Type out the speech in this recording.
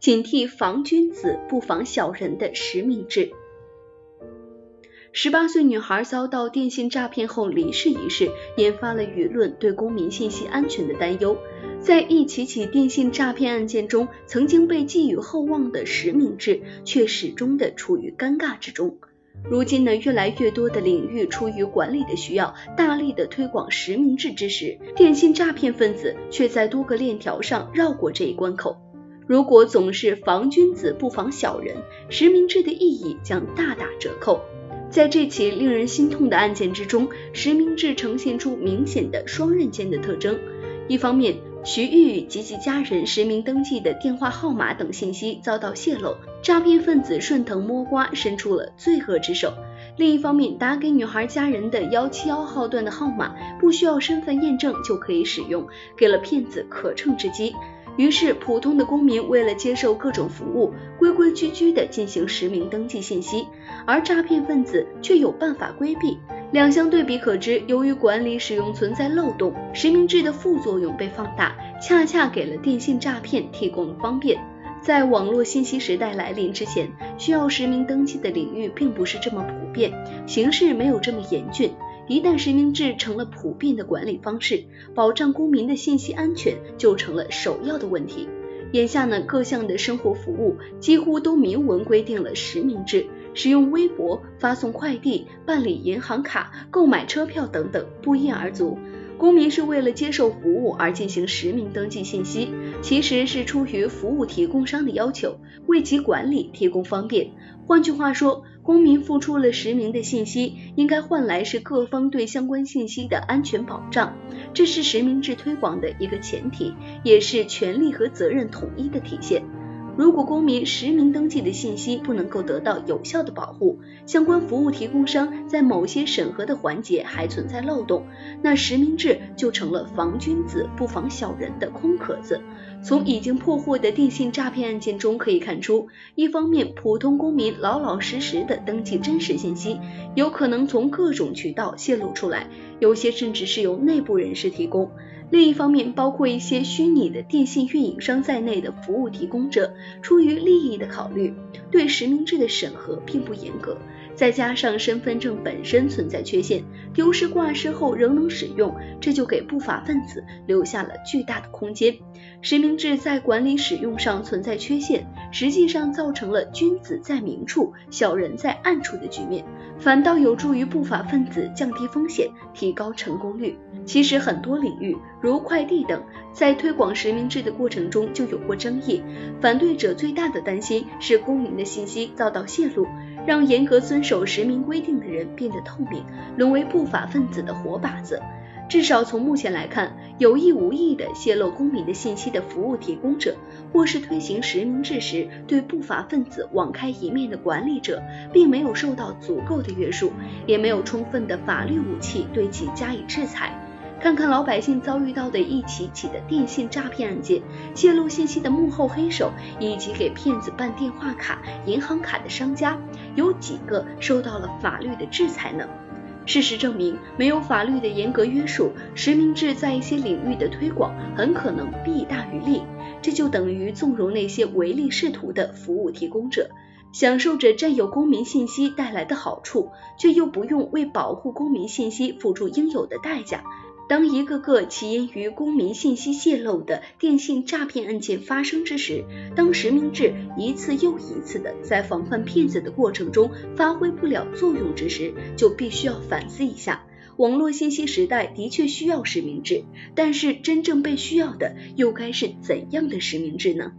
警惕防君子不防小人的实名制。十八岁女孩遭到电信诈骗后离世一事，引发了舆论对公民信息安全的担忧。在一起起电信诈骗案件中，曾经被寄予厚望的实名制，却始终的处于尴尬之中。如今呢，越来越多的领域出于管理的需要，大力的推广实名制之时，电信诈骗分子却在多个链条上绕过这一关口。如果总是防君子不防小人，实名制的意义将大打折扣。在这起令人心痛的案件之中，实名制呈现出明显的双刃剑的特征。一方面，徐玉玉及其家人实名登记的电话号码等信息遭到泄露，诈骗分子顺藤摸瓜，伸出了罪恶之手；另一方面，打给女孩家人的幺七幺号段的号码不需要身份验证就可以使用，给了骗子可乘之机。于是，普通的公民为了接受各种服务，规规矩矩地进行实名登记信息，而诈骗分子却有办法规避。两相对比可知，由于管理使用存在漏洞，实名制的副作用被放大，恰恰给了电信诈骗提供了方便。在网络信息时代来临之前，需要实名登记的领域并不是这么普遍，形势没有这么严峻。一旦实名制成了普遍的管理方式，保障公民的信息安全就成了首要的问题。眼下呢，各项的生活服务几乎都明文规定了实名制，使用微博、发送快递、办理银行卡、购买车票等等不一而足。公民是为了接受服务而进行实名登记信息，其实是出于服务提供商的要求，为其管理提供方便。换句话说，公民付出了实名的信息，应该换来是各方对相关信息的安全保障，这是实名制推广的一个前提，也是权利和责任统一的体现。如果公民实名登记的信息不能够得到有效的保护，相关服务提供商在某些审核的环节还存在漏洞，那实名制就成了防君子不防小人的空壳子。从已经破获的电信诈骗案件中可以看出，一方面普通公民老老实实的登记真实信息，有可能从各种渠道泄露出来，有些甚至是由内部人士提供。另一方面，包括一些虚拟的电信运营商在内的服务提供者，出于利益的考虑，对实名制的审核并不严格。再加上身份证本身存在缺陷，丢失挂失后仍能使用，这就给不法分子留下了巨大的空间。实名制在管理使用上存在缺陷，实际上造成了君子在明处，小人在暗处的局面，反倒有助于不法分子降低风险，提高成功率。其实很多领域，如快递等，在推广实名制的过程中就有过争议。反对者最大的担心是公民的信息遭到泄露，让严格遵守实名规定的人变得透明，沦为不法分子的活靶子。至少从目前来看，有意无意的泄露公民的信息的服务提供者，或是推行实名制时对不法分子网开一面的管理者，并没有受到足够的约束，也没有充分的法律武器对其加以制裁。看看老百姓遭遇到的一起起的电信诈骗案件，泄露信息的幕后黑手，以及给骗子办电话卡、银行卡的商家，有几个受到了法律的制裁呢？事实证明，没有法律的严格约束，实名制在一些领域的推广很可能弊大于利。这就等于纵容那些唯利是图的服务提供者，享受着占有公民信息带来的好处，却又不用为保护公民信息付出应有的代价。当一个个起因于公民信息泄露的电信诈骗案件发生之时，当实名制一次又一次的在防范骗子的过程中发挥不了作用之时，就必须要反思一下。网络信息时代的确需要实名制，但是真正被需要的又该是怎样的实名制呢？